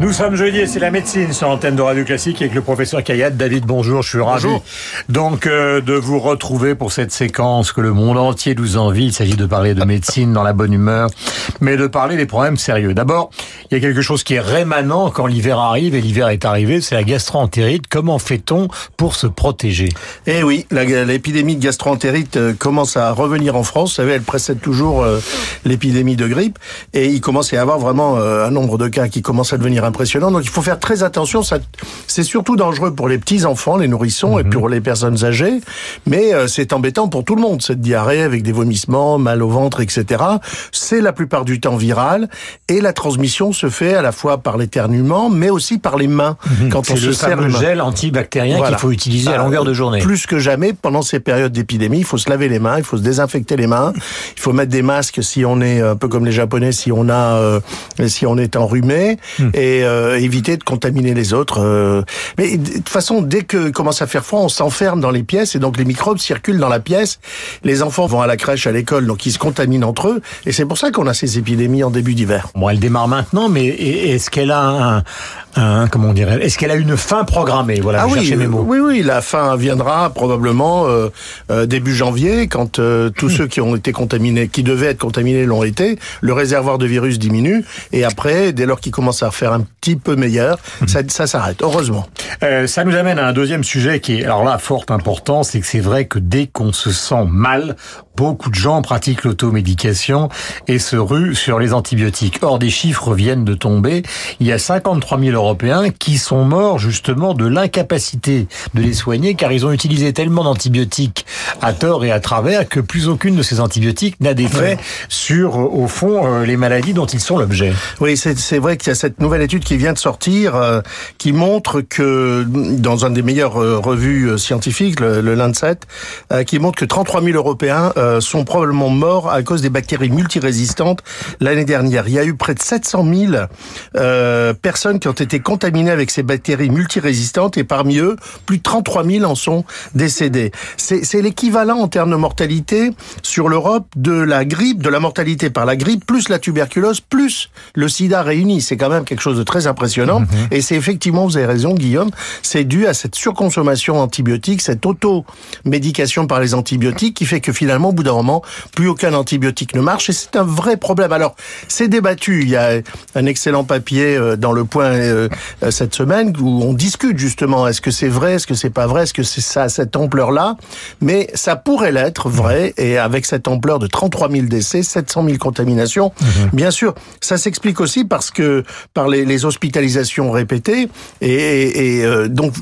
Nous sommes jeudi et c'est la médecine sur l'antenne de Radio Classique avec le professeur Kayat. David, bonjour, je suis ravi donc euh, de vous retrouver pour cette séquence que le monde entier nous envie. Il s'agit de parler de médecine dans la bonne humeur, mais de parler des problèmes sérieux. D'abord, il y a quelque chose qui est rémanent quand l'hiver arrive et l'hiver est arrivé, c'est la gastroentérite. Comment fait-on pour se protéger? Eh oui, l'épidémie de gastroentérite euh, commence à revenir en France. Vous savez, elle précède toujours euh, l'épidémie de grippe et il commence à y avoir vraiment un nombre de cas qui commence à devenir impressionnant. Donc il faut faire très attention. C'est surtout dangereux pour les petits enfants, les nourrissons, et mhm. pour les personnes âgées. Mais euh, c'est embêtant pour tout le monde cette diarrhée avec des vomissements, mal au ventre, etc. C'est la plupart du temps viral et la transmission se fait à la fois par l'éternuement, mais aussi par les mains mhm. quand on se le sert le gel antibactérien qu'il faut utiliser à ah, longueur de journée. Plus que jamais pendant ces périodes d'épidémie, il faut se laver les mains, il faut se désinfecter les mains, il faut mettre des masques si on est un peu comme les Japonais, si on a, euh, si on est enrhumé, et euh, éviter de contaminer les autres. Euh. Mais de toute façon, dès que commence à faire froid, on s'enferme dans les pièces et donc les microbes circulent dans la pièce. Les enfants vont à la crèche, à l'école, donc ils se contaminent entre eux. Et c'est pour ça qu'on a ces épidémies en début d'hiver. Bon, elle démarre maintenant, mais est-ce qu'elle a un, un comment on dirait? Est-ce qu'elle a une fin programmée? Voilà, ah oui, mes mots. oui, oui, la fin viendra probablement euh, début janvier, quand tous hmm. ceux qui ont été contaminés, qui devaient être contaminés, l'ont été. Le réservoir de virus diminue et après, dès lors qu'il commence à faire un petit peu meilleur, mhm. ça, ça s'arrête, heureusement. Euh, ça nous amène à un deuxième sujet qui est, alors là, fort important, c'est que c'est vrai que dès qu'on se sent mal, beaucoup de gens pratiquent l'automédication et se ruent sur les antibiotiques. Or, des chiffres viennent de tomber. Il y a 53 000 Européens qui sont morts justement de l'incapacité de les soigner car ils ont utilisé tellement d'antibiotiques à tort et à travers que plus aucune de ces antibiotiques n'a d'effet sur, au fond, euh, les maladies dont ils sont l'objet. Oui, c'est vrai qu'il y a cette nouvelle étude qui vient de sortir euh, qui montre que, dans un des meilleures euh, revues scientifiques, le, le Lancet, qui montre que 33 000 Européens euh, sont probablement morts à cause des bactéries multirésistantes l'année dernière. Il y a eu près de 700 000 euh, personnes qui ont été contaminées avec ces bactéries multirésistantes et parmi eux, plus de 33 000 en sont décédés. C'est l'équivalent en termes de mortalité sur l'Europe de la grippe, de la mortalité par la grippe, plus la tuberculose, plus le sida réuni. C'est quand même quelque chose de très impressionnant. Mhm. Et c'est effectivement, vous avez raison Guillaume, c'est dû à cette surconsommation antibiotique, cette auto-médication par les antibiotiques qui fait que finalement, bout d'un moment, plus aucun antibiotique ne marche et c'est un vrai problème. Alors, c'est débattu. Il y a un excellent papier euh, dans le point euh, euh, cette semaine où on discute justement est-ce que c'est vrai, est-ce que c'est pas vrai, est-ce que c'est ça cette ampleur-là? Mais ça pourrait l'être vrai et avec cette ampleur de 33 000 décès, 700 000 contaminations, mhm. bien sûr, ça s'explique aussi parce que par les, les hospitalisations répétées et, et, donc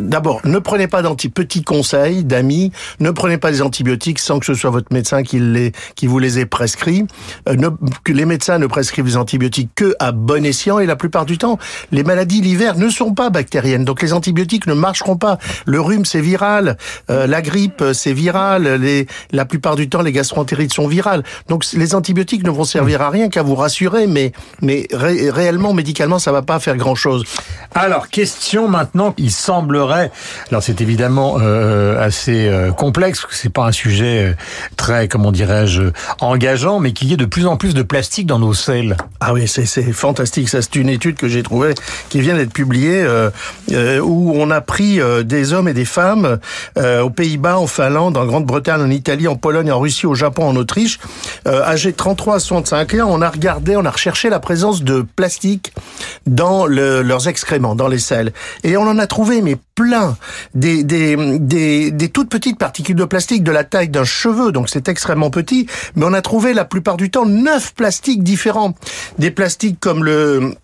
d'abord ne prenez pas d'anti petits conseils d'amis, ne prenez pas des antibiotiques sans que ce soit votre médecin qui, les, qui vous les ait prescrits. Euh, que les médecins ne prescrivent les antibiotiques que à bon escient et la plupart du temps, les maladies l'hiver ne sont pas bactériennes. Donc les antibiotiques ne marcheront pas. Le rhume, c'est viral. Euh, la grippe, c'est viral. La plupart du temps, les gastroentérites sont virales. Donc les antibiotiques ne vont servir à rien qu'à vous rassurer, mais, mais réellement, médicalement, ça va pas faire grand-chose. Alors, question maintenant, il semblerait, alors c'est évidemment euh, assez complexe, c'est pas un sujet très, comment dirais-je, engageant, mais qu'il y ait de plus en plus de plastique dans nos selles. Ah oui, c'est fantastique. Ça, c'est une étude que j'ai trouvée qui vient d'être publiée euh, euh, où on a pris euh, des hommes et des femmes aux Pays-Bas, en Finlande, en Grande-Bretagne, en Italie, en Pologne, en Russie, au Japon, en Autriche, âgés de 33 à 65 ans. On a regardé, on a recherché la présence de plastique dans le, leurs excréments, dans les selles, et on en a trouvé mais plein des des, des, des toutes petites particules de plastique de la taille d'un cheveu, donc c'est extrêmement petit, mais on a trouvé la plupart du temps neuf plastiques différents. Des plastiques comme le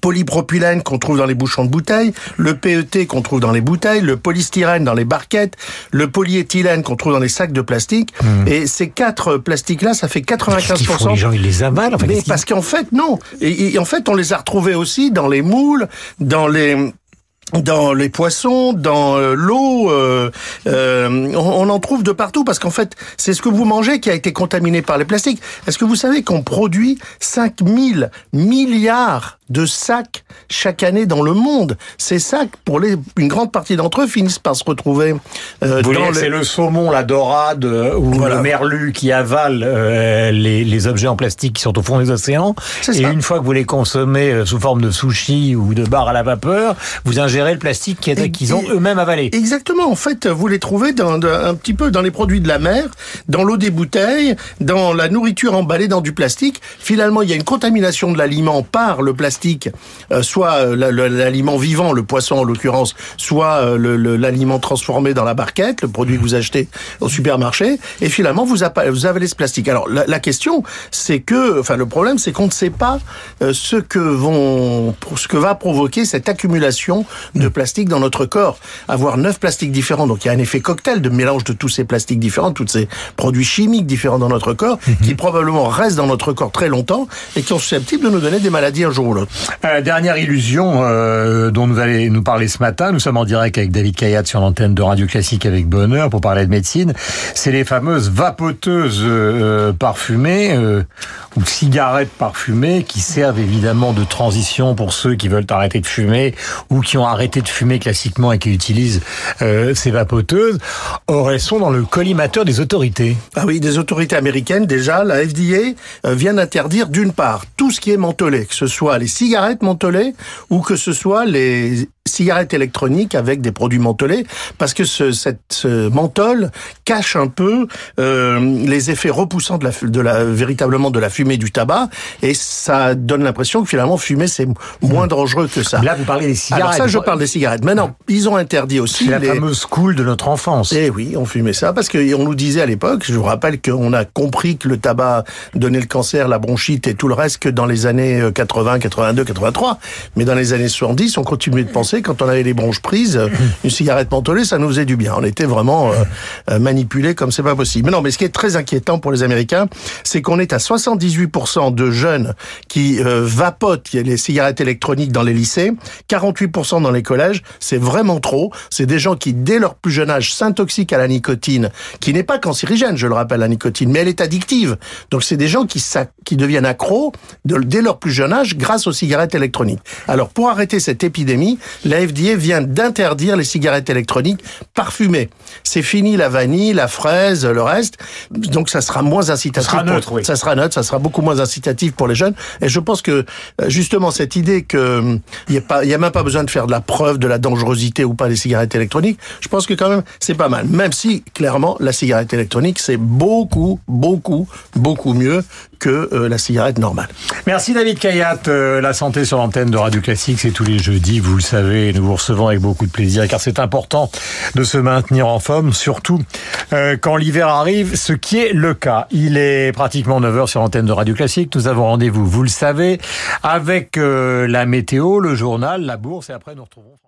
polypropylène qu'on trouve dans les bouchons de bouteilles, le PET qu'on trouve dans les bouteilles, le polystyrène dans les barquettes, le polyéthylène qu'on trouve dans les sacs de plastique. Hmm. Et ces quatre plastiques-là, ça fait 95%. les gens, ils les avalent. En Mais parce qu'en fait, non. et, en fait, on les a retrouvés aussi dans les moules, dans les dans les poissons, dans euh, l'eau, euh, euh, on, en trouve de partout parce qu'en fait, c'est ce que vous mangez qui a été contaminé par les plastiques. Est-ce que vous savez qu'on produit 5000 milliards de sacs chaque année dans le monde. Ces sacs, pour les, une grande partie d'entre eux, finissent par se retrouver euh, Vous dans le... C'est le saumon, la dorade euh, ou le merlu qui avale euh, les, les, objets en plastique qui sont au fond des océans. Et une fois que vous les consommez sous forme de sushi ou de bar à la vapeur, vous ingérez le plastique qu'ils ont eux-mêmes avalé. Exactement. En fait, vous les trouvez dans, un petit peu dans les produits de la mer, dans l'eau des bouteilles, dans la nourriture emballée dans du plastique. Finalement, il y a une contamination de l'aliment par le plastique, euh, soit euh, l'aliment vivant, le poisson en l'occurrence, soit euh, l'aliment transformé dans la barquette, le produit que vous achetez au supermarché, et finalement vous, avalez ce plastique. Alors la, la question, c'est que, enfin le problème, c'est qu'on ne sait pas ce que vont, ce que va provoquer cette accumulation de plastique dans notre corps. Avoir neuf plastiques différents, donc il y a un effet cocktail de mélange de tous ces plastiques différents, tous ces produits chimiques différents dans notre corps, mhm. qui probablement restent dans notre corps très longtemps et qui sont susceptibles de nous donner des maladies un jour ou l'autre. Euh, dernière illusion euh, dont nous allez nous parler ce matin, nous sommes en direct avec David Kayat sur l'antenne de Radio Classique avec Bonheur pour parler de médecine, c'est les fameuses vapoteuses euh, parfumées euh, ou cigarettes parfumées qui servent évidemment de transition pour ceux qui veulent arrêter de fumer ou qui ont arrêté de fumer classiquement et qui utilisent euh, ces vapoteuses. Or, elles sont dans le collimateur des autorités. Ah oui, des autorités américaines déjà, la FDA euh, vient d'interdire d'une part tout ce qui est mentholé, que ce soit les cigarettes mentholées ou que ce soit les cigarettes électroniques avec des produits mentholés, parce que ce, cette, ce menthol cache un peu euh, les effets repoussants de la, de la véritablement de la fumée du tabac, et ça donne l'impression que finalement fumer c'est moins dangereux que ça. Là, vous parlez des cigarettes. Alors ça, je parle des cigarettes. Maintenant, ils ont interdit aussi la fameuse cool de notre enfance. Eh oui, on fumait ça parce qu'on nous disait à l'époque. Je vous rappelle qu'on a compris que le tabac donnait le cancer, la bronchite et tout le reste que dans les années 80, 82, 83. Mais dans les années 70, on continuait de penser quand on avait les bronches prises, euh, une cigarette mentholée, ça nous faisait du bien. On était vraiment euh, euh, manipulés comme c'est pas possible. Mais non, mais ce qui est très inquiétant pour les Américains, c'est qu'on est à 78% de jeunes qui vapotent les cigarettes électroniques dans les lycées, 48% dans les collèges. C'est vraiment trop. C'est des gens qui, dès leur plus jeune âge, s'intoxiquent à la nicotine, qui n'est pas cancérigène, je le rappelle, la nicotine, mais elle est addictive. Donc c'est des gens qui, qui deviennent accros dès leur plus jeune âge grâce aux cigarettes électroniques. Alors pour arrêter cette épidémie, la FDA vient d'interdire les cigarettes électroniques parfumées. C'est fini la vanille, la fraise, le reste. Donc ça sera moins incitatif. Ça sera neutre, oui. Ça sera neutre, ça sera beaucoup moins incitatif pour les jeunes. Et je pense que euh, justement cette idée que il y a pas, il y a même pas besoin de faire de la preuve de la dangerosité ou pas des cigarettes électroniques. Je pense que quand même c'est pas mal. Même si clairement la cigarette électronique c'est beaucoup, beaucoup, beaucoup mieux que euh, la cigarette normale. Merci David Kayat. Euh, la santé sur l'antenne de Radio Classique, c'est tous les jeudis, vous le savez, nous vous recevons avec beaucoup de plaisir car c'est important de se maintenir en forme, surtout euh, quand l'hiver arrive, ce qui est le cas. Il est pratiquement 9h sur l'antenne de Radio Classique. Nous avons rendez-vous, vous le savez, avec la météo, le journal, la bourse et après nous retrouvons